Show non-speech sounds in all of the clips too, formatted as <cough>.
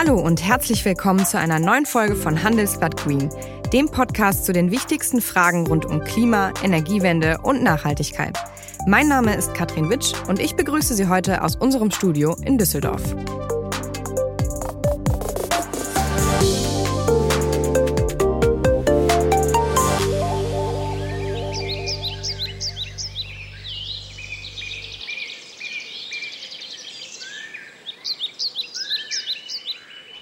Hallo und herzlich willkommen zu einer neuen Folge von Handelsblatt Green, dem Podcast zu den wichtigsten Fragen rund um Klima, Energiewende und Nachhaltigkeit. Mein Name ist Katrin Witsch und ich begrüße Sie heute aus unserem Studio in Düsseldorf.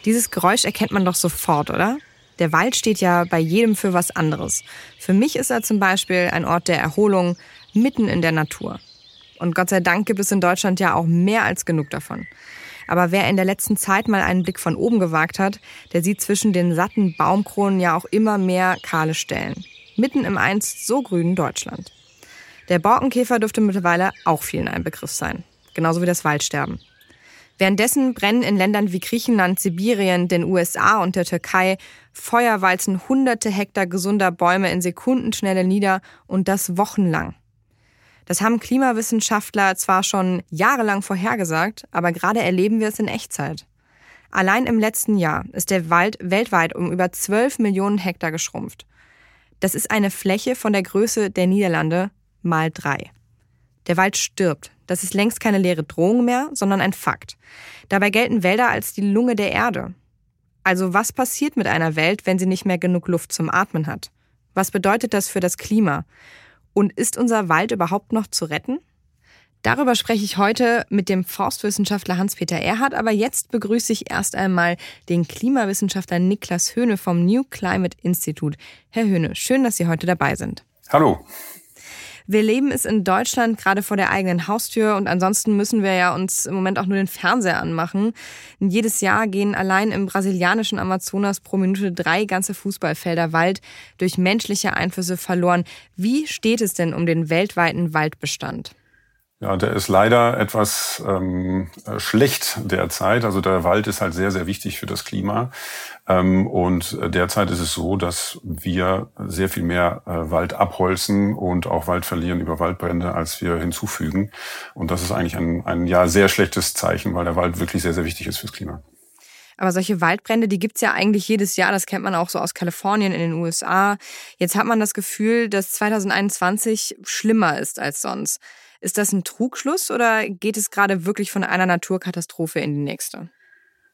Dieses Geräusch erkennt man doch sofort, oder? Der Wald steht ja bei jedem für was anderes. Für mich ist er zum Beispiel ein Ort der Erholung mitten in der Natur. Und Gott sei Dank gibt es in Deutschland ja auch mehr als genug davon. Aber wer in der letzten Zeit mal einen Blick von oben gewagt hat, der sieht zwischen den satten Baumkronen ja auch immer mehr kahle Stellen. Mitten im einst so grünen Deutschland. Der Borkenkäfer dürfte mittlerweile auch vielen ein Begriff sein. Genauso wie das Waldsterben. Währenddessen brennen in Ländern wie Griechenland, Sibirien, den USA und der Türkei Feuerwalzen hunderte Hektar gesunder Bäume in Sekundenschnelle nieder und das wochenlang. Das haben Klimawissenschaftler zwar schon jahrelang vorhergesagt, aber gerade erleben wir es in Echtzeit. Allein im letzten Jahr ist der Wald weltweit um über 12 Millionen Hektar geschrumpft. Das ist eine Fläche von der Größe der Niederlande mal drei. Der Wald stirbt. Das ist längst keine leere Drohung mehr, sondern ein Fakt. Dabei gelten Wälder als die Lunge der Erde. Also was passiert mit einer Welt, wenn sie nicht mehr genug Luft zum Atmen hat? Was bedeutet das für das Klima? Und ist unser Wald überhaupt noch zu retten? Darüber spreche ich heute mit dem Forstwissenschaftler Hans-Peter Erhardt, aber jetzt begrüße ich erst einmal den Klimawissenschaftler Niklas Höhne vom New Climate Institute. Herr Höhne, schön, dass Sie heute dabei sind. Hallo. Wir leben es in Deutschland gerade vor der eigenen Haustür und ansonsten müssen wir ja uns im Moment auch nur den Fernseher anmachen. Jedes Jahr gehen allein im brasilianischen Amazonas pro Minute drei ganze Fußballfelder Wald durch menschliche Einflüsse verloren. Wie steht es denn um den weltweiten Waldbestand? Ja, der ist leider etwas ähm, schlecht derzeit. Also der Wald ist halt sehr, sehr wichtig für das Klima. Ähm, und derzeit ist es so, dass wir sehr viel mehr äh, Wald abholzen und auch Wald verlieren über Waldbrände, als wir hinzufügen. Und das ist eigentlich ein, ein ja sehr schlechtes Zeichen, weil der Wald wirklich sehr, sehr wichtig ist fürs Klima. Aber solche Waldbrände, die gibt's ja eigentlich jedes Jahr. Das kennt man auch so aus Kalifornien in den USA. Jetzt hat man das Gefühl, dass 2021 schlimmer ist als sonst. Ist das ein Trugschluss oder geht es gerade wirklich von einer Naturkatastrophe in die nächste?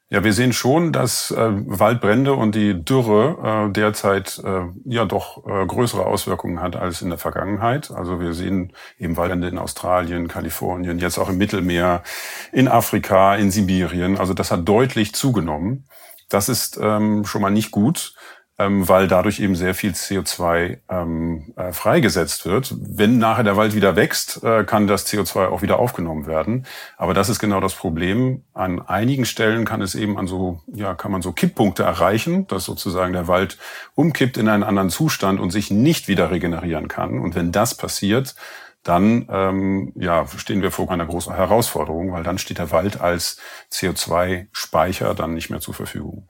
Ja, wir sehen schon, dass äh, Waldbrände und die Dürre äh, derzeit äh, ja doch äh, größere Auswirkungen hat als in der Vergangenheit. Also wir sehen eben Waldbrände in Australien, Kalifornien, jetzt auch im Mittelmeer, in Afrika, in Sibirien. Also das hat deutlich zugenommen. Das ist ähm, schon mal nicht gut ähm, weil dadurch eben sehr viel CO2 ähm, äh, freigesetzt wird. Wenn nachher der Wald wieder wächst, äh, kann das CO2 auch wieder aufgenommen werden. Aber das ist genau das Problem. An einigen Stellen kann es eben an so, ja, kann man so Kipppunkte erreichen, dass sozusagen der Wald umkippt in einen anderen Zustand und sich nicht wieder regenerieren kann. Und wenn das passiert, dann ähm, ja, stehen wir vor einer großen Herausforderung, weil dann steht der Wald als CO2-Speicher dann nicht mehr zur Verfügung.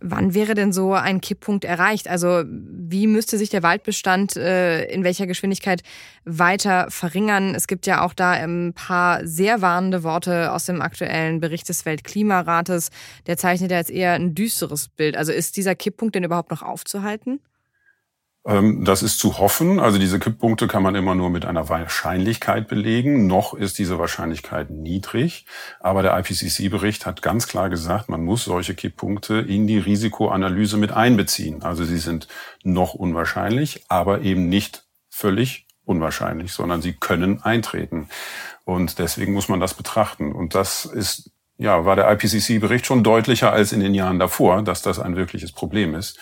Wann wäre denn so ein Kipppunkt erreicht? Also wie müsste sich der Waldbestand äh, in welcher Geschwindigkeit weiter verringern? Es gibt ja auch da ein paar sehr warnende Worte aus dem aktuellen Bericht des Weltklimarates. Der zeichnet ja jetzt eher ein düsteres Bild. Also ist dieser Kipppunkt denn überhaupt noch aufzuhalten? Ähm, das ist zu hoffen. Also diese Kipppunkte kann man immer nur mit einer Wahrscheinlichkeit belegen. Noch ist diese Wahrscheinlichkeit niedrig. Aber der IPCC-Bericht hat ganz klar gesagt, man muss solche Kipppunkte in die Risikoanalyse mit einbeziehen. Also sie sind noch unwahrscheinlich, aber eben nicht völlig unwahrscheinlich, sondern sie können eintreten. Und deswegen muss man das betrachten. Und das ist ja, war der IPCC-Bericht schon deutlicher als in den Jahren davor, dass das ein wirkliches Problem ist.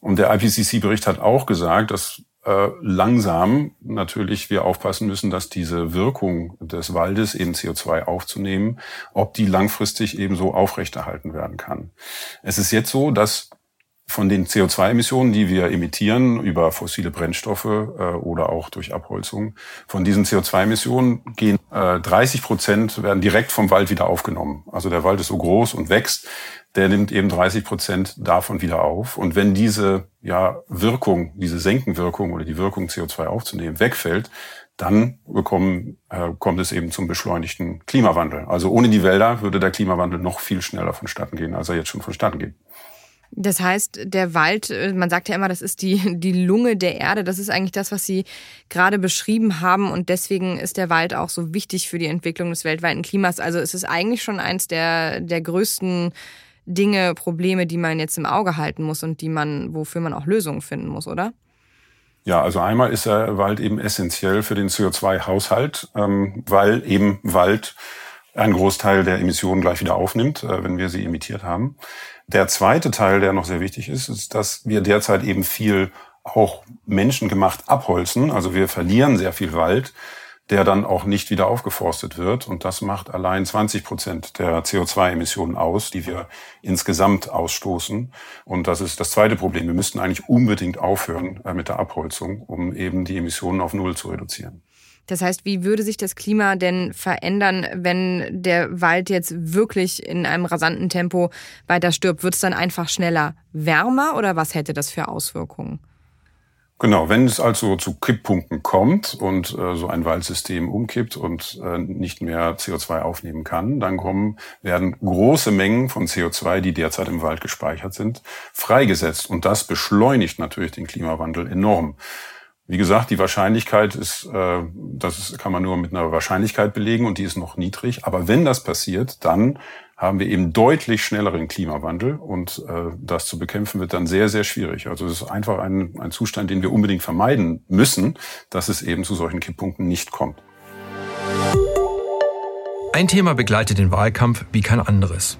Und der IPCC-Bericht hat auch gesagt, dass äh, langsam natürlich wir aufpassen müssen, dass diese Wirkung des Waldes, eben CO2 aufzunehmen, ob die langfristig eben so aufrechterhalten werden kann. Es ist jetzt so, dass von den CO2-Emissionen, die wir emittieren über fossile Brennstoffe äh, oder auch durch Abholzung, von diesen CO2-Emissionen gehen äh, 30 Prozent werden direkt vom Wald wieder aufgenommen. Also der Wald ist so groß und wächst, der nimmt eben 30 Prozent davon wieder auf. Und wenn diese ja, Wirkung, diese Senkenwirkung oder die Wirkung CO2 aufzunehmen wegfällt, dann bekommen, äh, kommt es eben zum beschleunigten Klimawandel. Also ohne die Wälder würde der Klimawandel noch viel schneller vonstatten gehen, als er jetzt schon vonstatten geht. Das heißt, der Wald, äh, man sagt ja immer, das ist die, <laughs> die Lunge der Erde. Das ist eigentlich das, was Sie gerade beschrieben haben. Und deswegen ist der Wald auch so wichtig für die Entwicklung des weltweiten Klimas. Also es ist eigentlich schon eins der, der größten Dinge, Probleme, die man jetzt im Auge halten muss und die man, wofür man auch Lösungen finden muss, oder? Ja, also einmal ist der Wald eben essentiell für den CO2-Haushalt, ähm, weil eben Wald einen Großteil der Emissionen gleich wieder aufnimmt, äh, wenn wir sie emittiert haben. Der zweite Teil, der noch sehr wichtig ist, ist, dass wir derzeit eben viel auch menschengemacht abholzen. Also wir verlieren sehr viel Wald, der dann auch nicht wieder aufgeforstet wird. Und das macht allein 20 Prozent der CO2-Emissionen aus, die wir insgesamt ausstoßen. Und das ist das zweite Problem. Wir müssten eigentlich unbedingt aufhören äh, mit der Abholzung, um eben die Emissionen auf Null zu reduzieren. Das heißt, wie würde sich das Klima denn verändern, wenn der Wald jetzt wirklich in einem rasanten Tempo weiter stirbt? Wird es dann einfach schneller wärmer oder was hätte das für Auswirkungen? Genau, wenn es also zu Kipppunkten kommt und äh, so ein Waldsystem umkippt und äh, nicht mehr CO2 aufnehmen kann, dann kommen, werden große Mengen von CO2, die derzeit im Wald gespeichert sind, freigesetzt. Und das beschleunigt natürlich den Klimawandel enorm. Wie gesagt, die Wahrscheinlichkeit ist, äh, das kann man nur mit einer Wahrscheinlichkeit belegen und die ist noch niedrig. Aber wenn das passiert, dann haben wir eben deutlich schnelleren Klimawandel und äh, das zu bekämpfen wird dann sehr, sehr schwierig. Also es ist einfach ein, ein Zustand, den wir unbedingt vermeiden müssen, dass es eben zu solchen Kipppunkten nicht kommt. Ein Thema begleitet den Wahlkampf wie kein anderes.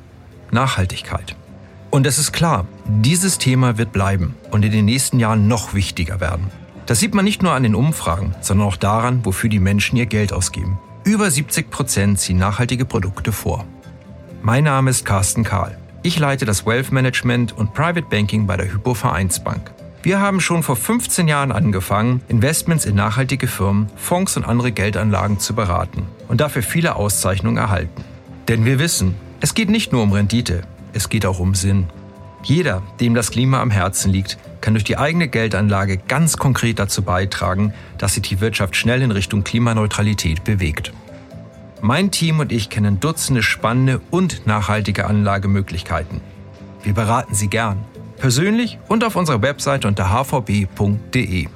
Nachhaltigkeit. Und es ist klar, dieses Thema wird bleiben und in den nächsten Jahren noch wichtiger werden. Das sieht man nicht nur an den Umfragen, sondern auch daran, wofür die Menschen ihr Geld ausgeben. Über 70 Prozent ziehen nachhaltige Produkte vor. Mein Name ist Carsten Kahl. Ich leite das Wealth Management und Private Banking bei der Hypo Vereinsbank. Wir haben schon vor 15 Jahren angefangen, Investments in nachhaltige Firmen, Fonds und andere Geldanlagen zu beraten und dafür viele Auszeichnungen erhalten. Denn wir wissen, es geht nicht nur um Rendite, es geht auch um Sinn. Jeder, dem das Klima am Herzen liegt, kann durch die eigene Geldanlage ganz konkret dazu beitragen, dass sich die Wirtschaft schnell in Richtung Klimaneutralität bewegt. Mein Team und ich kennen Dutzende spannende und nachhaltige Anlagemöglichkeiten. Wir beraten Sie gern, persönlich und auf unserer Website unter hvb.de.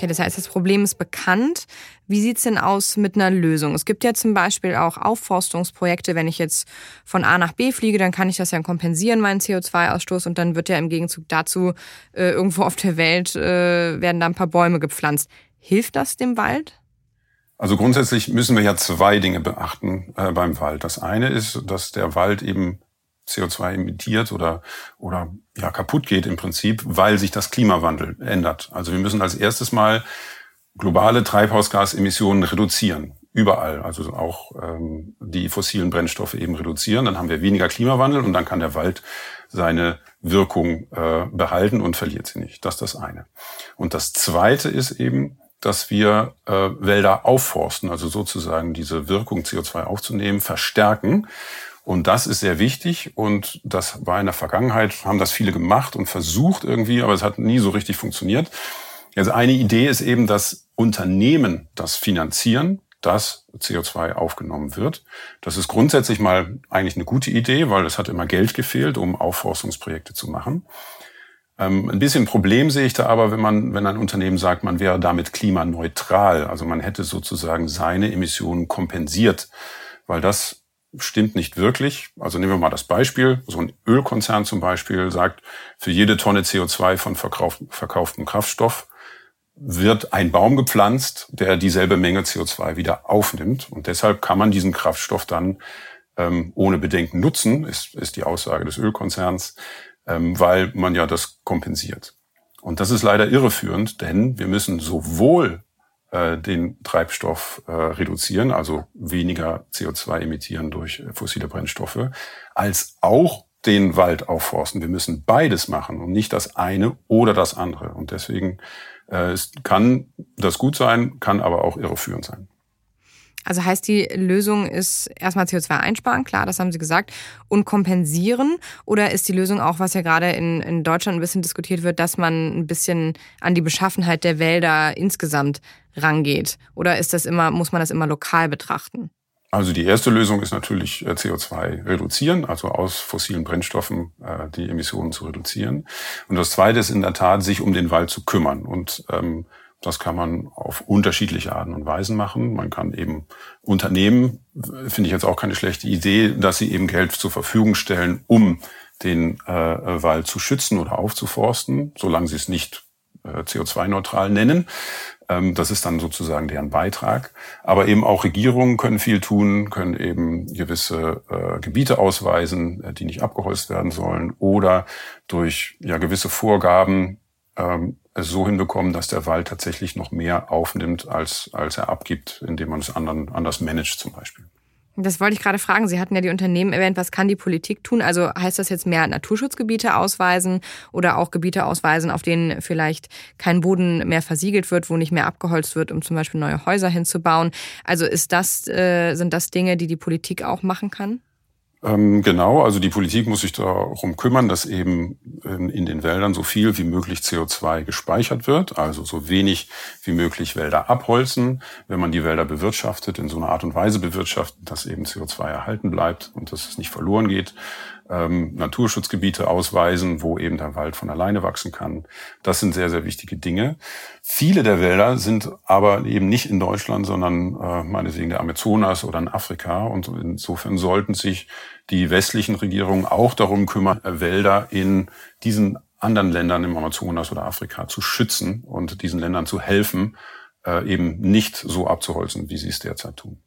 Okay, das heißt, das Problem ist bekannt. Wie sieht's denn aus mit einer Lösung? Es gibt ja zum Beispiel auch Aufforstungsprojekte. Wenn ich jetzt von A nach B fliege, dann kann ich das ja kompensieren, meinen CO2-Ausstoß. Und dann wird ja im Gegenzug dazu äh, irgendwo auf der Welt äh, werden da ein paar Bäume gepflanzt. Hilft das dem Wald? Also grundsätzlich müssen wir ja zwei Dinge beachten äh, beim Wald. Das eine ist, dass der Wald eben CO2 emittiert oder, oder ja, kaputt geht im Prinzip, weil sich das Klimawandel ändert. Also wir müssen als erstes mal globale Treibhausgasemissionen reduzieren. Überall, also auch ähm, die fossilen Brennstoffe eben reduzieren. Dann haben wir weniger Klimawandel und dann kann der Wald seine Wirkung äh, behalten und verliert sie nicht. Das ist das eine. Und das zweite ist eben, dass wir äh, Wälder aufforsten, also sozusagen diese Wirkung CO2 aufzunehmen, verstärken. Und das ist sehr wichtig und das war in der Vergangenheit, haben das viele gemacht und versucht irgendwie, aber es hat nie so richtig funktioniert. Also eine Idee ist eben, dass Unternehmen das finanzieren, dass CO2 aufgenommen wird. Das ist grundsätzlich mal eigentlich eine gute Idee, weil es hat immer Geld gefehlt, um Aufforstungsprojekte zu machen. Ähm, ein bisschen Problem sehe ich da aber, wenn man, wenn ein Unternehmen sagt, man wäre damit klimaneutral, also man hätte sozusagen seine Emissionen kompensiert, weil das stimmt nicht wirklich. Also nehmen wir mal das Beispiel. So ein Ölkonzern zum Beispiel sagt, für jede Tonne CO2 von verkauftem Kraftstoff wird ein Baum gepflanzt, der dieselbe Menge CO2 wieder aufnimmt. Und deshalb kann man diesen Kraftstoff dann ähm, ohne Bedenken nutzen, ist, ist die Aussage des Ölkonzerns, ähm, weil man ja das kompensiert. Und das ist leider irreführend, denn wir müssen sowohl äh, den Treibstoff äh, reduzieren, also weniger CO2 emittieren durch fossile Brennstoffe, als auch den Wald aufforsten. Wir müssen beides machen und nicht das eine oder das andere. Und deswegen äh, kann das gut sein, kann aber auch irreführend sein. Also heißt die Lösung ist erstmal CO2 einsparen, klar, das haben Sie gesagt, und kompensieren? Oder ist die Lösung auch, was ja gerade in, in Deutschland ein bisschen diskutiert wird, dass man ein bisschen an die Beschaffenheit der Wälder insgesamt rangeht? Oder ist das immer, muss man das immer lokal betrachten? Also die erste Lösung ist natürlich äh, CO2 reduzieren, also aus fossilen Brennstoffen äh, die Emissionen zu reduzieren. Und das zweite ist in der Tat, sich um den Wald zu kümmern. Und ähm, das kann man auf unterschiedliche Arten und Weisen machen. Man kann eben Unternehmen, finde ich jetzt auch keine schlechte Idee, dass sie eben Geld zur Verfügung stellen, um den äh, Wald zu schützen oder aufzuforsten, solange sie es nicht äh, CO2-neutral nennen. Ähm, das ist dann sozusagen deren Beitrag. Aber eben auch Regierungen können viel tun, können eben gewisse äh, Gebiete ausweisen, äh, die nicht abgeholzt werden sollen oder durch ja gewisse Vorgaben ähm, es so hinbekommen, dass der Wald tatsächlich noch mehr aufnimmt, als, als er abgibt, indem man es anderen, anders managt zum Beispiel. Das wollte ich gerade fragen. Sie hatten ja die Unternehmen erwähnt. Was kann die Politik tun? Also heißt das jetzt mehr Naturschutzgebiete ausweisen oder auch Gebiete ausweisen, auf denen vielleicht kein Boden mehr versiegelt wird, wo nicht mehr abgeholzt wird, um zum Beispiel neue Häuser hinzubauen? Also ist das, äh, sind das Dinge, die die Politik auch machen kann? Ähm, genau, also die Politik muss sich darum kümmern, dass eben in den Wäldern so viel wie möglich CO2 gespeichert wird, also so wenig wie möglich Wälder abholzen, wenn man die Wälder bewirtschaftet, in so einer Art und Weise bewirtschaftet, dass eben CO2 erhalten bleibt und dass es nicht verloren geht ähm, Naturschutzgebiete ausweisen, wo eben der Wald von alleine wachsen kann. Das sind sehr, sehr wichtige Dinge. Viele der Wälder sind aber eben nicht in Deutschland, sondern äh, meinetwegen der Amazonas oder in Afrika. Und insofern sollten sich die westlichen Regierungen auch darum kümmern, Wälder in diesen anderen Ländern im Amazonas oder Afrika zu schützen und diesen Ländern zu helfen, äh, eben nicht so abzuholzen, wie sie es derzeit tun.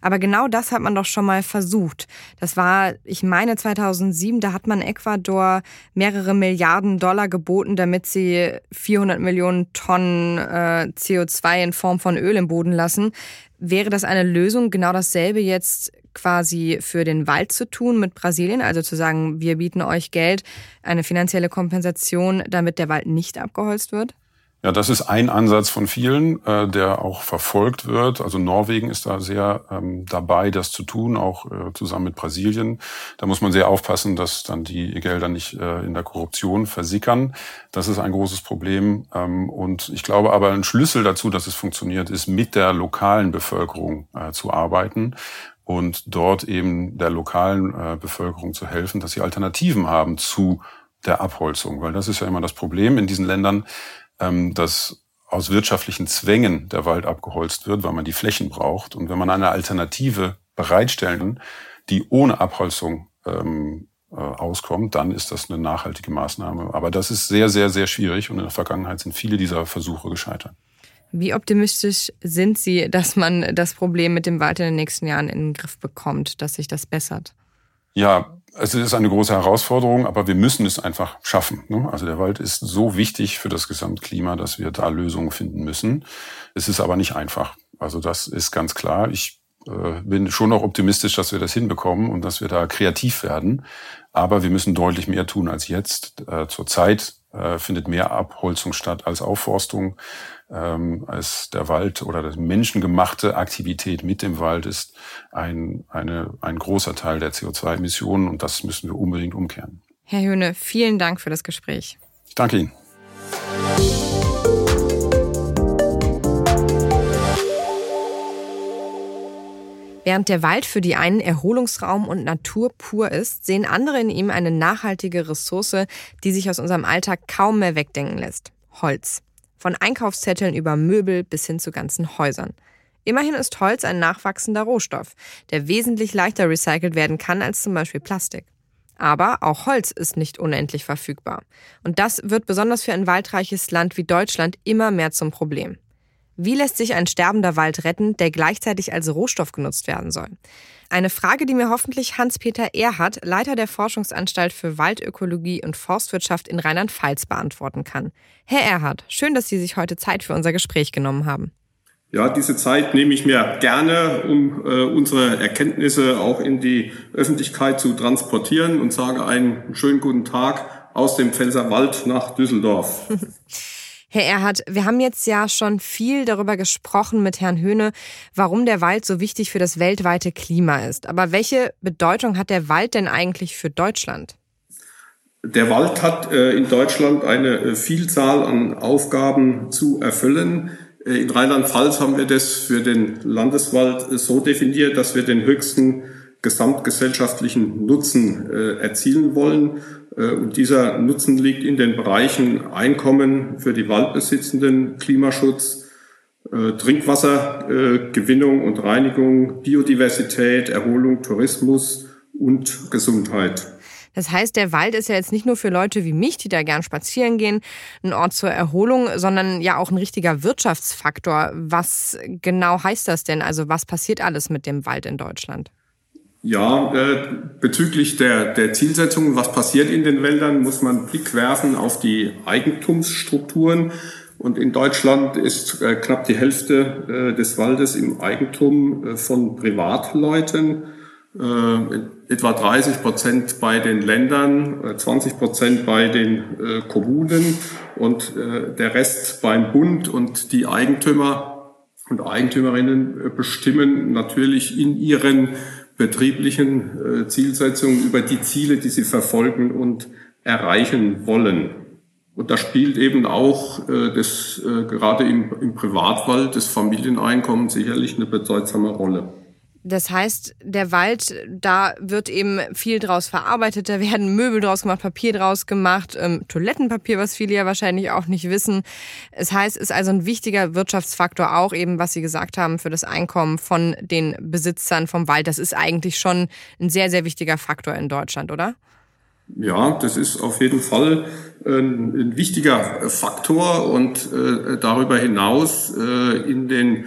Aber genau das hat man doch schon mal versucht. Das war, ich meine, 2007, da hat man Ecuador mehrere Milliarden Dollar geboten, damit sie 400 Millionen Tonnen äh, CO2 in Form von Öl im Boden lassen. Wäre das eine Lösung, genau dasselbe jetzt quasi für den Wald zu tun mit Brasilien? Also zu sagen, wir bieten euch Geld, eine finanzielle Kompensation, damit der Wald nicht abgeholzt wird? Ja, das ist ein Ansatz von vielen, äh, der auch verfolgt wird. Also Norwegen ist da sehr ähm, dabei, das zu tun, auch äh, zusammen mit Brasilien. Da muss man sehr aufpassen, dass dann die Gelder nicht äh, in der Korruption versickern. Das ist ein großes Problem. Ähm, und ich glaube aber, ein Schlüssel dazu, dass es funktioniert, ist mit der lokalen Bevölkerung äh, zu arbeiten und dort eben der lokalen äh, Bevölkerung zu helfen, dass sie Alternativen haben zu der Abholzung, weil das ist ja immer das Problem in diesen Ländern ähm, dass aus wirtschaftlichen Zwängen der Wald abgeholzt wird, weil man die Flächen braucht. Und wenn man eine Alternative bereitstellen, die ohne Abholzung ähm, äh, auskommt, dann ist das eine nachhaltige Maßnahme. Aber das ist sehr, sehr, sehr schwierig und in der Vergangenheit sind viele dieser Versuche gescheitert. Wie optimistisch sind Sie, dass man das Problem mit dem Wald in den nächsten Jahren in den Griff bekommt, dass sich das bessert? Ja, es ist eine große Herausforderung, aber wir müssen es einfach schaffen. Ne? Also der Wald ist so wichtig für das Gesamtklima, dass wir da Lösungen finden müssen. Es ist aber nicht einfach. Also das ist ganz klar. Ich äh, bin schon noch optimistisch, dass wir das hinbekommen und dass wir da kreativ werden. Aber wir müssen deutlich mehr tun als jetzt. Äh, zurzeit äh, findet mehr Abholzung statt als Aufforstung ähm, als der Wald oder das menschengemachte Aktivität mit dem Wald ist ein, eine, ein großer Teil der CO2-Emissionen und das müssen wir unbedingt umkehren. Herr Höhne, vielen Dank für das Gespräch. Ich danke Ihnen. Während der Wald für die einen Erholungsraum und Natur pur ist, sehen andere in ihm eine nachhaltige Ressource, die sich aus unserem Alltag kaum mehr wegdenken lässt. Holz. Von Einkaufszetteln über Möbel bis hin zu ganzen Häusern. Immerhin ist Holz ein nachwachsender Rohstoff, der wesentlich leichter recycelt werden kann als zum Beispiel Plastik. Aber auch Holz ist nicht unendlich verfügbar. Und das wird besonders für ein waldreiches Land wie Deutschland immer mehr zum Problem. Wie lässt sich ein sterbender Wald retten, der gleichzeitig als Rohstoff genutzt werden soll? Eine Frage, die mir hoffentlich Hans-Peter Erhardt, Leiter der Forschungsanstalt für Waldökologie und Forstwirtschaft in Rheinland-Pfalz, beantworten kann. Herr Erhardt, schön, dass Sie sich heute Zeit für unser Gespräch genommen haben. Ja, diese Zeit nehme ich mir gerne, um äh, unsere Erkenntnisse auch in die Öffentlichkeit zu transportieren und sage einen schönen guten Tag aus dem Pfälzerwald nach Düsseldorf. <laughs> Herr Erhard, wir haben jetzt ja schon viel darüber gesprochen mit Herrn Höhne, warum der Wald so wichtig für das weltweite Klima ist. Aber welche Bedeutung hat der Wald denn eigentlich für Deutschland? Der Wald hat äh, in Deutschland eine äh, Vielzahl an Aufgaben zu erfüllen. Äh, in Rheinland-Pfalz haben wir das für den Landeswald so definiert, dass wir den höchsten gesamtgesellschaftlichen Nutzen erzielen wollen. Und dieser Nutzen liegt in den Bereichen Einkommen für die Waldbesitzenden, Klimaschutz, Trinkwassergewinnung und Reinigung, Biodiversität, Erholung, Tourismus und Gesundheit. Das heißt, der Wald ist ja jetzt nicht nur für Leute wie mich, die da gern spazieren gehen, ein Ort zur Erholung, sondern ja auch ein richtiger Wirtschaftsfaktor. Was genau heißt das denn? Also was passiert alles mit dem Wald in Deutschland? Ja, äh, bezüglich der, der Zielsetzung, was passiert in den Wäldern, muss man Blick werfen auf die Eigentumsstrukturen. Und in Deutschland ist äh, knapp die Hälfte äh, des Waldes im Eigentum äh, von Privatleuten äh, etwa 30 Prozent bei den Ländern, 20 äh, Prozent bei den äh, Kommunen und der Rest beim Bund und die Eigentümer und Eigentümerinnen bestimmen natürlich in ihren betrieblichen äh, Zielsetzungen über die Ziele, die sie verfolgen und erreichen wollen. Und da spielt eben auch äh, das, äh, gerade im, im Privatwald das Familieneinkommen sicherlich eine bedeutsame Rolle. Das heißt, der Wald, da wird eben viel draus verarbeitet, da werden Möbel draus gemacht, Papier draus gemacht, ähm, Toilettenpapier, was viele ja wahrscheinlich auch nicht wissen. Es heißt, es ist also ein wichtiger Wirtschaftsfaktor auch eben, was Sie gesagt haben, für das Einkommen von den Besitzern vom Wald. Das ist eigentlich schon ein sehr, sehr wichtiger Faktor in Deutschland, oder? Ja, das ist auf jeden Fall ein, ein wichtiger Faktor und äh, darüber hinaus äh, in den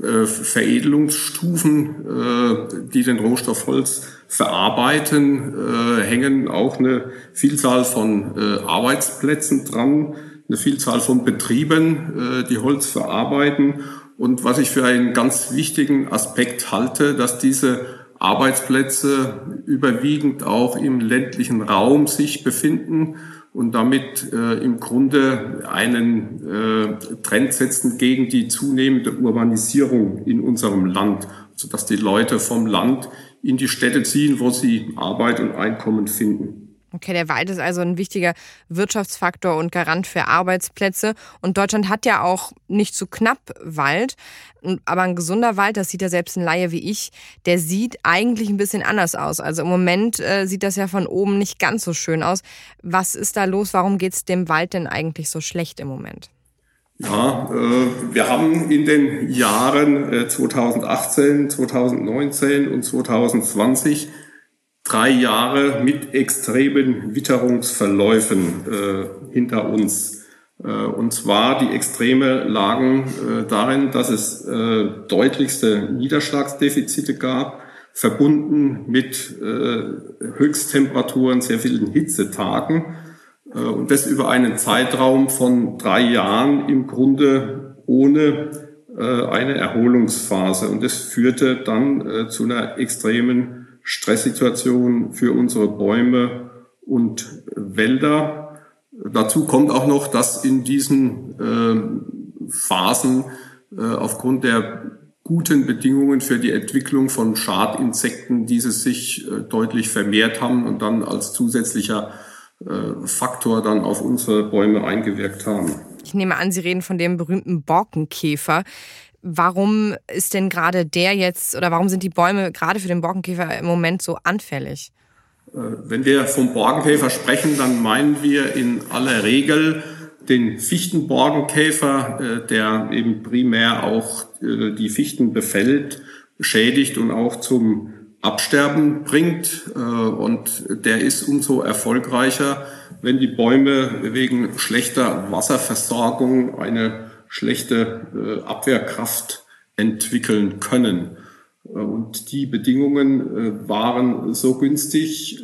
äh, Veredelungsstufen, äh, die den Rohstoff Holz verarbeiten, äh, hängen auch eine Vielzahl von Arbeitsplätzen dran, eine Vielzahl von Betrieben, die Holz verarbeiten. Und was ich für einen ganz wichtigen Aspekt halte, dass diese Arbeitsplätze überwiegend auch im ländlichen Raum sich befinden und damit äh, im Grunde einen äh, Trend setzen gegen die zunehmende Urbanisierung in unserem Land, sodass die Leute vom Land in die Städte ziehen, wo sie Arbeit und Einkommen finden. Okay, der Wald ist also ein wichtiger Wirtschaftsfaktor und Garant für Arbeitsplätze. Und Deutschland hat ja auch nicht zu knapp Wald. Aber ein gesunder Wald, das sieht ja selbst ein Laie wie ich, der sieht eigentlich ein bisschen anders aus. Also im Moment äh, sieht das ja von oben nicht ganz so schön aus. Was ist da los? Warum geht es dem Wald denn eigentlich so schlecht im Moment? Ja, äh, wir haben in den Jahren äh, 2018, 2019 und 2020 drei Jahre mit extremen Witterungsverläufen äh, hinter uns. Äh, und zwar die Extreme lagen äh, darin, dass es äh, deutlichste Niederschlagsdefizite gab, verbunden mit äh, Höchsttemperaturen, sehr vielen Hitzetagen. Äh, und das über einen Zeitraum von drei Jahren im Grunde ohne eine Erholungsphase. Und das führte dann zu einer extremen Stresssituation für unsere Bäume und Wälder. Dazu kommt auch noch, dass in diesen äh, Phasen äh, aufgrund der guten Bedingungen für die Entwicklung von Schadinsekten diese sich äh, deutlich vermehrt haben und dann als zusätzlicher äh, Faktor dann auf unsere Bäume eingewirkt haben. Ich nehme an, Sie reden von dem berühmten Borkenkäfer. Warum ist denn gerade der jetzt oder warum sind die Bäume gerade für den Borkenkäfer im Moment so anfällig? Äh, wenn wir vom Borkenkäfer sprechen, dann meinen wir in aller Regel den Fichtenborkenkäfer, äh, der eben primär auch äh, die Fichten befällt, schädigt und auch zum Absterben bringt. Und der ist umso erfolgreicher, wenn die Bäume wegen schlechter Wasserversorgung eine schlechte äh, Abwehrkraft entwickeln können. Äh, und die Bedingungen äh, waren so günstig,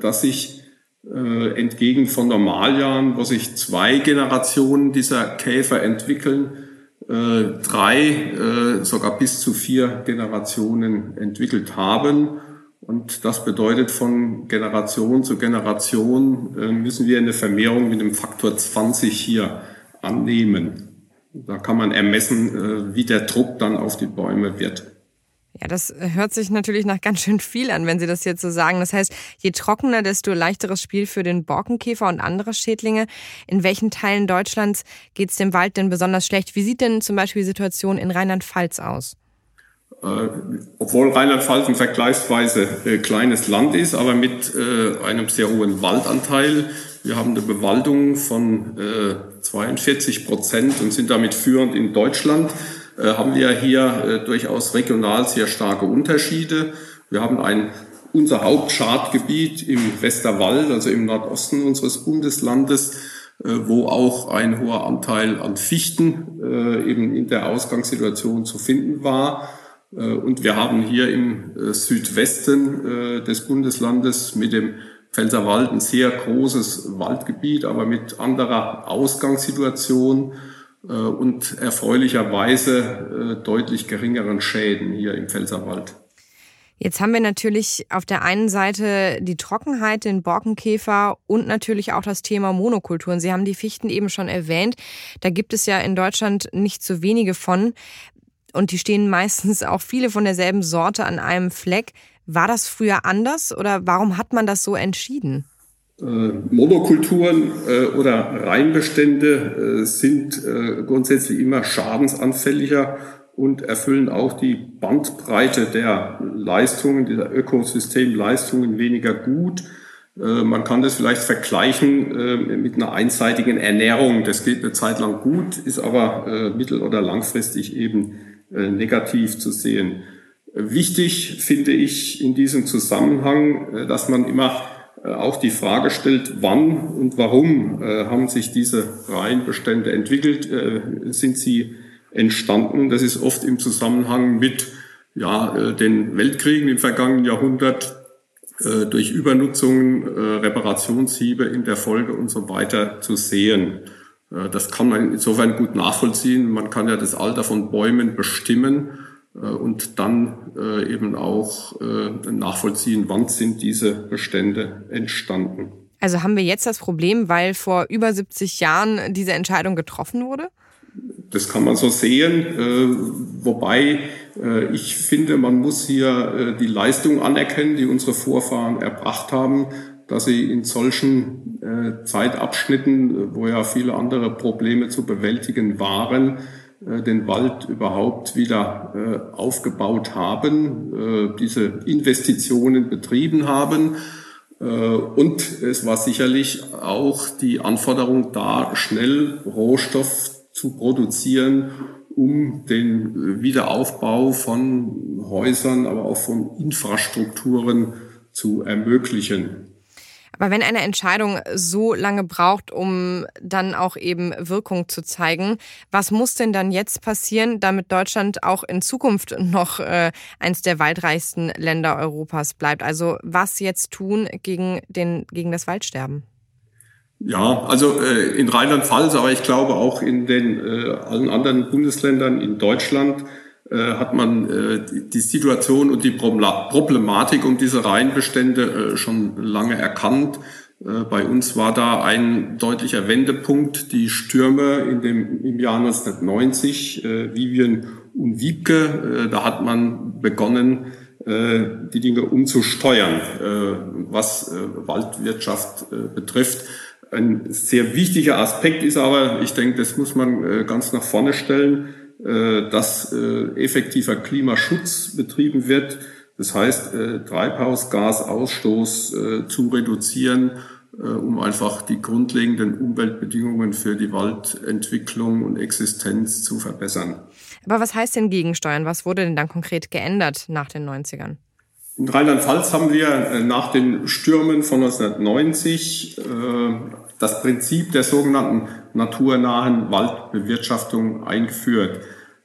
dass sich entgegen von Normaljahren, wo sich zwei Generationen dieser Käfer entwickeln, drei, sogar bis zu vier Generationen entwickelt haben. Und das bedeutet, von Generation zu Generation müssen wir eine Vermehrung mit dem Faktor 20 hier annehmen. Da kann man ermessen, wie der Druck dann auf die Bäume wird. Ja, das hört sich natürlich nach ganz schön viel an, wenn Sie das jetzt so sagen. Das heißt, je trockener, desto leichteres Spiel für den Borkenkäfer und andere Schädlinge. In welchen Teilen Deutschlands geht es dem Wald denn besonders schlecht? Wie sieht denn zum Beispiel die Situation in Rheinland-Pfalz aus? Äh, obwohl Rheinland-Pfalz ein vergleichsweise äh, kleines Land ist, aber mit äh, einem sehr hohen Waldanteil. Wir haben eine Bewaldung von 42 Prozent und sind damit führend in Deutschland. Äh, haben wir hier äh, durchaus regional sehr starke Unterschiede. Wir haben ein unser Hauptschadgebiet im Westerwald, also im Nordosten unseres Bundeslandes, äh, wo auch ein hoher Anteil an Fichten eben in der Ausgangssituation zu finden war. Und wir haben hier im Südwesten des Bundeslandes mit dem Pfälzerwald ein sehr großes Waldgebiet, aber mit anderer Ausgangssituation. Äh, und erfreulicherweise äh, deutlich geringeren Schäden hier im Pfälzerwald. Jetzt haben wir natürlich auf der einen Seite die Trockenheit, den Borkenkäfer und natürlich auch das Thema Monokulturen. Sie haben die Fichten eben schon erwähnt. Da gibt es ja in Deutschland nicht so wenige von. Und die stehen meistens auch viele von derselben Sorte an einem Fleck. War das früher anders oder warum hat man das so entschieden? Äh, Monokulturen äh, oder Reinbestände äh, sind grundsätzlich immer schadensanfälliger und erfüllen auch die Bandbreite der Leistungen, dieser Ökosystemleistungen weniger gut. Man kann das vielleicht vergleichen mit einer einseitigen Ernährung. Das geht eine Zeit lang gut, ist aber mittel- oder langfristig eben negativ zu sehen. Wichtig finde ich in diesem Zusammenhang, dass man immer äh, auch die Frage stellt, wann und warum äh, haben sich diese Reihenbestände entwickelt, äh, sind sie entstanden. Das ist oft im Zusammenhang mit ja, den Weltkriegen im vergangenen Jahrhundert, durch Übernutzungen, Reparationshiebe in der Folge und so weiter zu sehen. Das kann man insofern gut nachvollziehen. Man kann ja das Alter von Bäumen bestimmen äh, und dann äh, eben auch äh, nachvollziehen, wann sind diese Bestände entstanden. Also haben wir jetzt das Problem, weil vor über 70 Jahren diese Entscheidung getroffen wurde? Das kann man so sehen, wobei ich finde, man muss hier die Leistung anerkennen, die unsere Vorfahren erbracht haben, dass sie in solchen Zeitabschnitten, wo ja viele andere Probleme zu bewältigen waren, äh, den Wald überhaupt wieder äh, aufgebaut haben, äh, diese Investitionen betrieben haben. Und es war sicherlich auch die Anforderung da, schnell Rohstoff zu produzieren, um den Wiederaufbau von Häusern, aber auch von Infrastrukturen zu ermöglichen. Aber wenn eine Entscheidung so lange braucht, um dann auch eben Wirkung zu zeigen, was muss denn dann jetzt passieren, damit Deutschland auch in Zukunft noch äh, eins der waldreichsten Länder Europas bleibt? Also was jetzt tun gegen, den, gegen das Waldsterben? Ja, also äh, in Rheinland-Pfalz, aber ich glaube auch in den äh, allen anderen Bundesländern in Deutschland hat man äh, die Situation und die Problematik um diese Reihenbestände äh, schon lange erkannt. Bei uns war da ein deutlicher Wendepunkt, die Stürme in dem, im Jahr 1990, Vivian und Wiebke. Da hat man begonnen, die Dinge umzusteuern, was Waldwirtschaft betrifft. Ein sehr wichtiger Aspekt ist aber, ich denke, das muss man ganz nach vorne stellen, äh, dass äh, effektiver Klimaschutz betrieben wird. Das heißt, äh, Treibhausgasausstoß zu reduzieren, um einfach die grundlegenden Umweltbedingungen für die Waldentwicklung und Existenz zu verbessern. Aber was heißt denn Gegensteuern? Was wurde denn dann konkret geändert nach den 90ern? In Rheinland-Pfalz haben wir nach den Stürmen von 1990 das Prinzip der sogenannten naturnahen Waldbewirtschaftung eingeführt.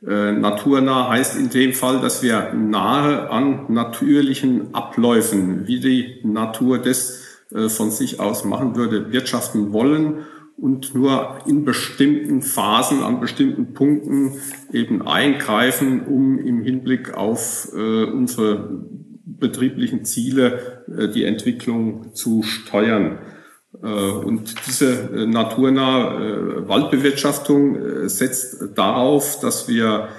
Äh, naturnah heißt in dem Fall, dass wir nahe an natürlichen Abläufen, wie die Natur das äh, von sich aus machen würde, wirtschaften wollen und nur in bestimmten Phasen, an bestimmten Punkten eben eingreifen, um im Hinblick auf äh, unsere betrieblichen Ziele äh, die Entwicklung zu steuern. Äh, und diese äh, naturnahe Waldbewirtschaftung setzt darauf, dass wir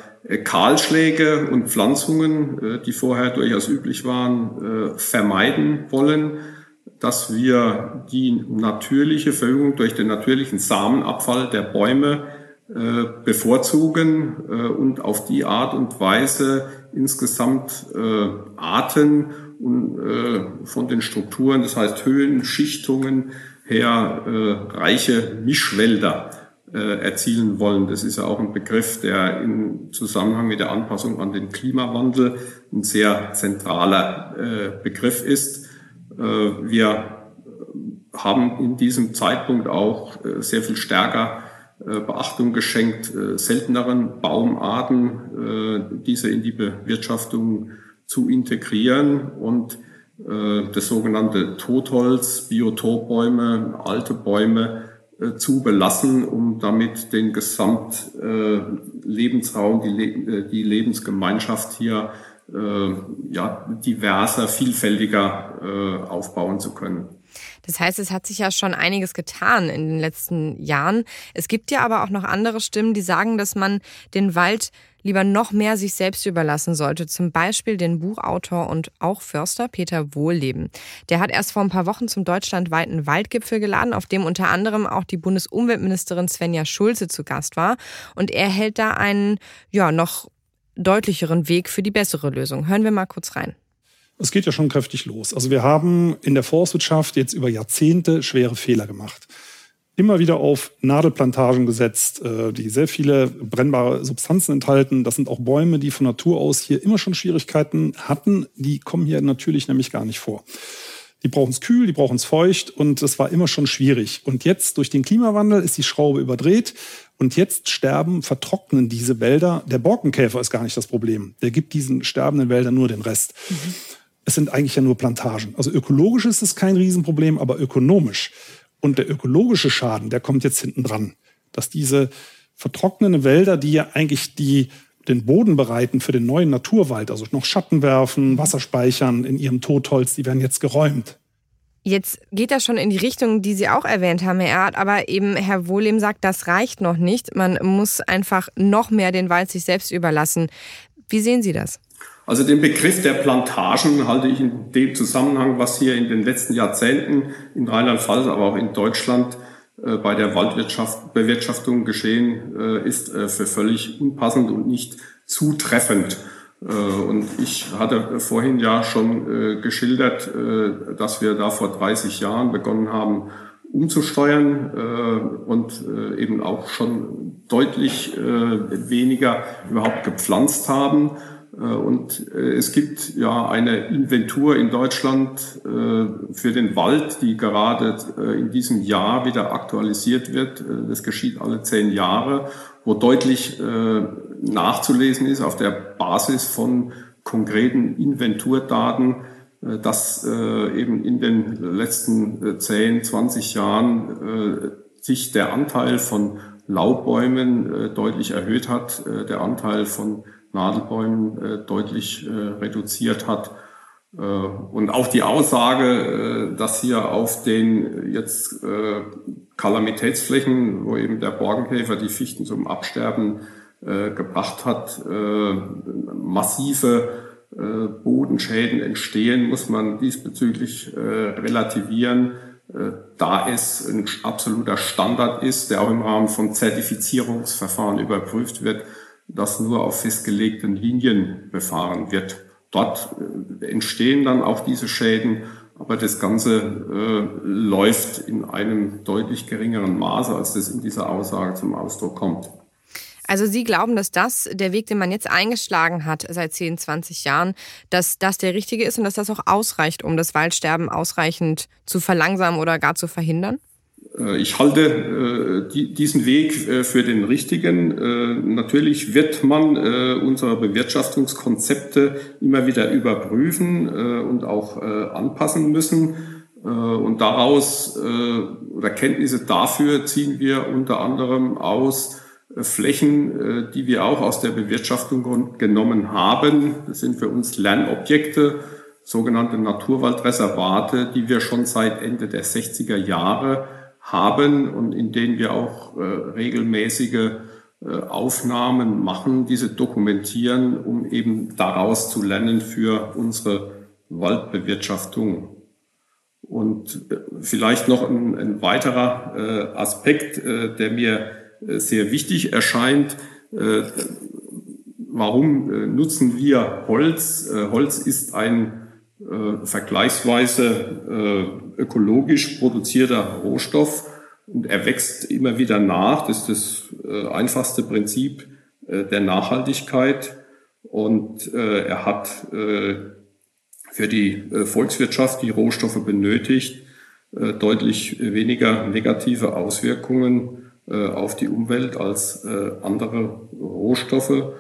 Kahlschläge und Pflanzungen, die vorher durchaus üblich waren, vermeiden wollen, dass wir die natürliche Verjüngung durch den natürlichen Samenabfall der Bäume bevorzugen und auf die Art und Weise insgesamt Arten von den Strukturen, das heißt Höhen, Schichtungen, her äh, reiche Mischwälder äh, erzielen wollen. Das ist ja auch ein Begriff, der im Zusammenhang mit der Anpassung an den Klimawandel ein sehr zentraler äh, Begriff ist. Äh, wir haben in diesem Zeitpunkt auch äh, sehr viel stärker äh, Beachtung geschenkt, äh, selteneren Baumarten, äh, diese in die Bewirtschaftung zu integrieren und äh, das sogenannte Totholz, Biotopbäume, alte Bäume äh, zu belassen, um damit den Gesamtlebensraum, äh, die, die Lebensgemeinschaft hier ja, diverser, vielfältiger aufbauen zu können. Das heißt, es hat sich ja schon einiges getan in den letzten Jahren. Es gibt ja aber auch noch andere Stimmen, die sagen, dass man den Wald lieber noch mehr sich selbst überlassen sollte. Zum Beispiel den Buchautor und auch Förster Peter Wohlleben. Der hat erst vor ein paar Wochen zum deutschlandweiten Waldgipfel geladen, auf dem unter anderem auch die Bundesumweltministerin Svenja Schulze zu Gast war. Und er hält da einen, ja, noch deutlicheren Weg für die bessere Lösung. Hören wir mal kurz rein. Es geht ja schon kräftig los. Also wir haben in der Forstwirtschaft jetzt über Jahrzehnte schwere Fehler gemacht immer wieder auf Nadelplantagen gesetzt, äh, die sehr viele brennbare Substanzen enthalten. Das sind auch Bäume, die von Natur aus hier immer schon Schwierigkeiten hatten. Die kommen hier natürlich nämlich gar nicht vor. Die brauchen es kühl, die brauchen es feucht und es war immer schon schwierig. Und jetzt durch den Klimawandel ist die Schraube überdreht und jetzt sterben, vertrocknen diese Wälder. Der Borkenkäfer ist gar nicht das Problem. Der gibt diesen sterbenden Wäldern nur den Rest. Mhm. Es sind eigentlich ja nur Plantagen. Also ökologisch ist es kein Riesenproblem, aber ökonomisch und der ökologische Schaden, der kommt jetzt hinten dran. Dass diese vertrocknenden Wälder, die ja eigentlich die, den Boden bereiten für den neuen Naturwald, also noch Schatten werfen, Wasser speichern in ihrem Totholz, die werden jetzt geräumt. Jetzt geht das schon in die Richtung, die Sie auch erwähnt haben, Herr Erd, aber eben Herr Wohlem sagt, das reicht noch nicht. Man muss einfach noch mehr den Wald sich selbst überlassen. Wie sehen Sie das? Also den Begriff der Plantagen halte ich in dem Zusammenhang, was hier in den letzten Jahrzehnten in Rheinland-Pfalz, aber auch in Deutschland äh, bei der Waldbewirtschaftung geschehen äh, ist, äh, für völlig unpassend und nicht zutreffend. Äh, und ich hatte vorhin ja schon äh, geschildert, äh, dass wir da vor 30 Jahren begonnen haben, umzusteuern und eben auch schon deutlich weniger überhaupt gepflanzt haben. Äh, und äh, es gibt ja eine Inventur in Deutschland äh, für den Wald, die gerade in diesem Jahr wieder aktualisiert wird. Das geschieht alle zehn Jahre, wo deutlich nachzulesen ist auf der Basis von konkreten Inventurdaten, dass eben in den letzten zehn, 20 Jahren sich der Anteil von Laubbäumen deutlich erhöht hat, der Anteil von Nadelbäumen äh, deutlich äh, reduziert hat. Äh, und auch die Aussage, äh, dass hier auf den jetzt äh, Kalamitätsflächen, wo eben der Borkenkäfer die Fichten zum Absterben gebracht hat, massive Bodenschäden entstehen, muss man diesbezüglich relativieren, da es ein absoluter Standard ist, der auch im Rahmen von Zertifizierungsverfahren überprüft wird, das nur auf festgelegten Linien befahren wird. Dort äh, entstehen dann auch diese Schäden, aber das Ganze äh, läuft in einem deutlich geringeren Maße, als das in dieser Aussage zum Ausdruck kommt. Also Sie glauben, dass das der Weg, den man jetzt eingeschlagen hat seit 10, 20 Jahren, dass das der richtige ist und dass das auch ausreicht, um das Waldsterben ausreichend zu verlangsamen oder gar zu verhindern? Äh, ich halte äh, diesen Weg äh, für den richtigen. Natürlich wird man unsere Bewirtschaftungskonzepte immer wieder überprüfen und auch anpassen müssen. Und daraus oder Kenntnisse dafür ziehen wir unter anderem aus Flächen, die wir auch aus der Bewirtschaftung genommen haben. Das sind für uns Lernobjekte, sogenannte Naturwaldreservate, die wir schon seit Ende der 60er Jahre haben und in denen wir auch regelmäßige Aufnahmen machen, diese dokumentieren, um eben daraus zu lernen für unsere Waldbewirtschaftung. Und vielleicht noch ein, ein weiterer Aspekt, der mir sehr wichtig erscheint. Warum nutzen wir Holz? Holz ist ein vergleichsweise ökologisch produzierter Rohstoff und er wächst immer wieder nach. Das ist das einfachste Prinzip der Nachhaltigkeit. Und er hat für die Volkswirtschaft, die Rohstoffe benötigt, deutlich weniger negative Auswirkungen äh, auf die Umwelt als äh, andere Rohstoffe.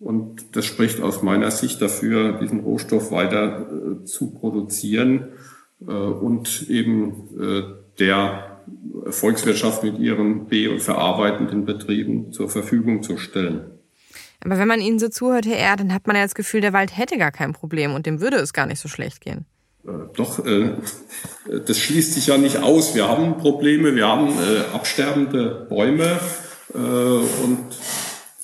Und das spricht aus meiner Sicht dafür, diesen Rohstoff weiter äh, zu produzieren und eben der Volkswirtschaft mit ihren be- und verarbeitenden Betrieben zur Verfügung zu stellen. Aber wenn man Ihnen so zuhört, Herr Erd, dann hat man ja das Gefühl, der Wald hätte gar kein Problem und dem würde es gar nicht so schlecht gehen. Äh, doch, äh, <laughs> das schließt sich ja nicht aus. Wir haben Probleme, wir haben äh, absterbende Bäume und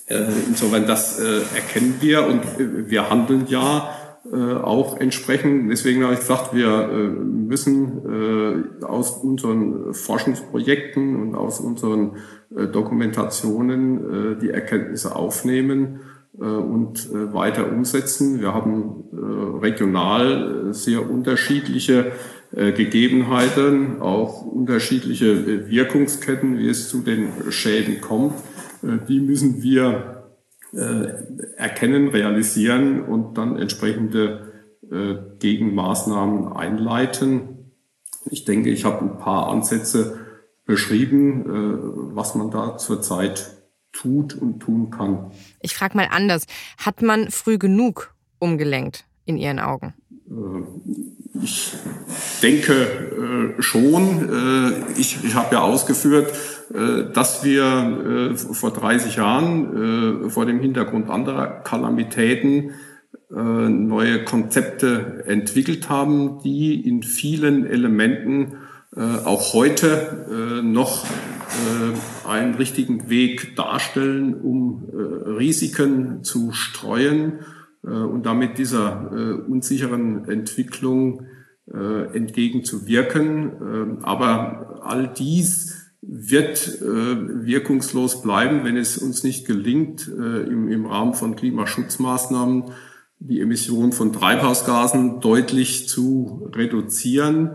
insofern das erkennen wir und wir handeln ja auch entsprechend. Deswegen habe ich gesagt, wir müssen aus unseren Forschungsprojekten und aus unseren Dokumentationen die Erkenntnisse aufnehmen äh, und äh, weiter umsetzen. Wir haben äh, regional sehr unterschiedliche Gegebenheiten, auch unterschiedliche Wirkungsketten, wie es zu den Schäden kommt. Die müssen wir erkennen, realisieren und dann entsprechende Gegenmaßnahmen einleiten. Ich denke, ich habe ein paar Ansätze beschrieben, was man da zurzeit tut und tun kann. Ich frage mal anders. Hat man früh genug umgelenkt in Ihren Augen? Äh, ich denke äh, schon. Äh, ich ich habe ja ausgeführt, dass wir vor 30 Jahren vor dem Hintergrund anderer Kalamitäten neue Konzepte entwickelt haben, die in vielen Elementen auch heute noch äh, einen richtigen Weg darstellen, um äh, Risiken zu streuen äh, und damit dieser äh, unsicheren Entwicklung äh, entgegenzuwirken. Äh, aber all dies wird wirkungslos bleiben, wenn es uns nicht gelingt, im, im Rahmen von Klimaschutzmaßnahmen die Emissionen von Treibhausgasen deutlich zu reduzieren.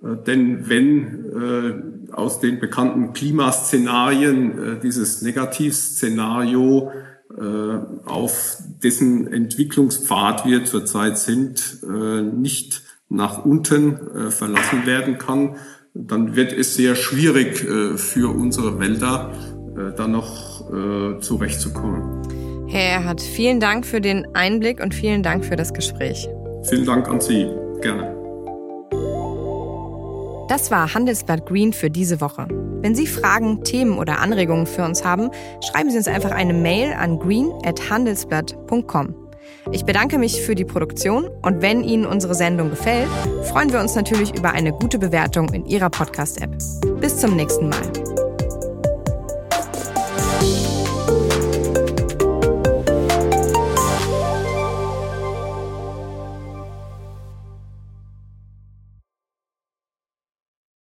Denn wenn aus den bekannten Klimaszenarien äh, dieses Negativszenario äh, auf dessen Entwicklungspfad wir zurzeit sind, äh, nicht nach unten äh, verlassen werden kann, dann wird es sehr schwierig äh, für unsere Wälder äh, da noch äh, zurechtzukommen. Herr Erhard, vielen Dank für den Einblick und vielen Dank für das Gespräch. Vielen Dank an Sie. Gerne. Das war Handelsblatt Green für diese Woche. Wenn Sie Fragen, Themen oder Anregungen für uns haben, schreiben Sie uns einfach eine Mail an green@handelsblatt.com. Ich bedanke mich für die Produktion und wenn Ihnen unsere Sendung gefällt, freuen wir uns natürlich über eine gute Bewertung in Ihrer Podcast-App. Bis zum nächsten Mal.